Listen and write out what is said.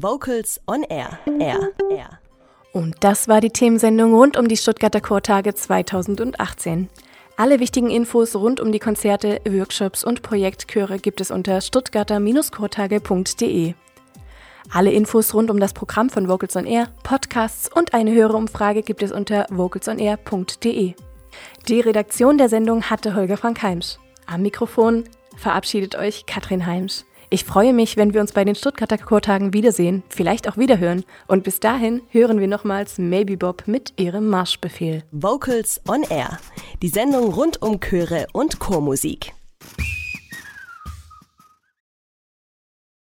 Vocals on Air. Air. Air. Und das war die Themensendung rund um die Stuttgarter Chortage 2018. Alle wichtigen Infos rund um die Konzerte, Workshops und Projektchöre gibt es unter stuttgarter-chortage.de. Alle Infos rund um das Programm von Vocals on Air, Podcasts und eine höhere Umfrage gibt es unter vocalsonair.de. Die Redaktion der Sendung hatte Holger Frank Heimsch. Am Mikrofon verabschiedet euch Katrin Heimsch. Ich freue mich, wenn wir uns bei den Stuttgarter Chortagen wiedersehen, vielleicht auch wiederhören. Und bis dahin hören wir nochmals Maybe Bob mit ihrem Marschbefehl. Vocals on Air. Die Sendung rund um Chöre und Chormusik.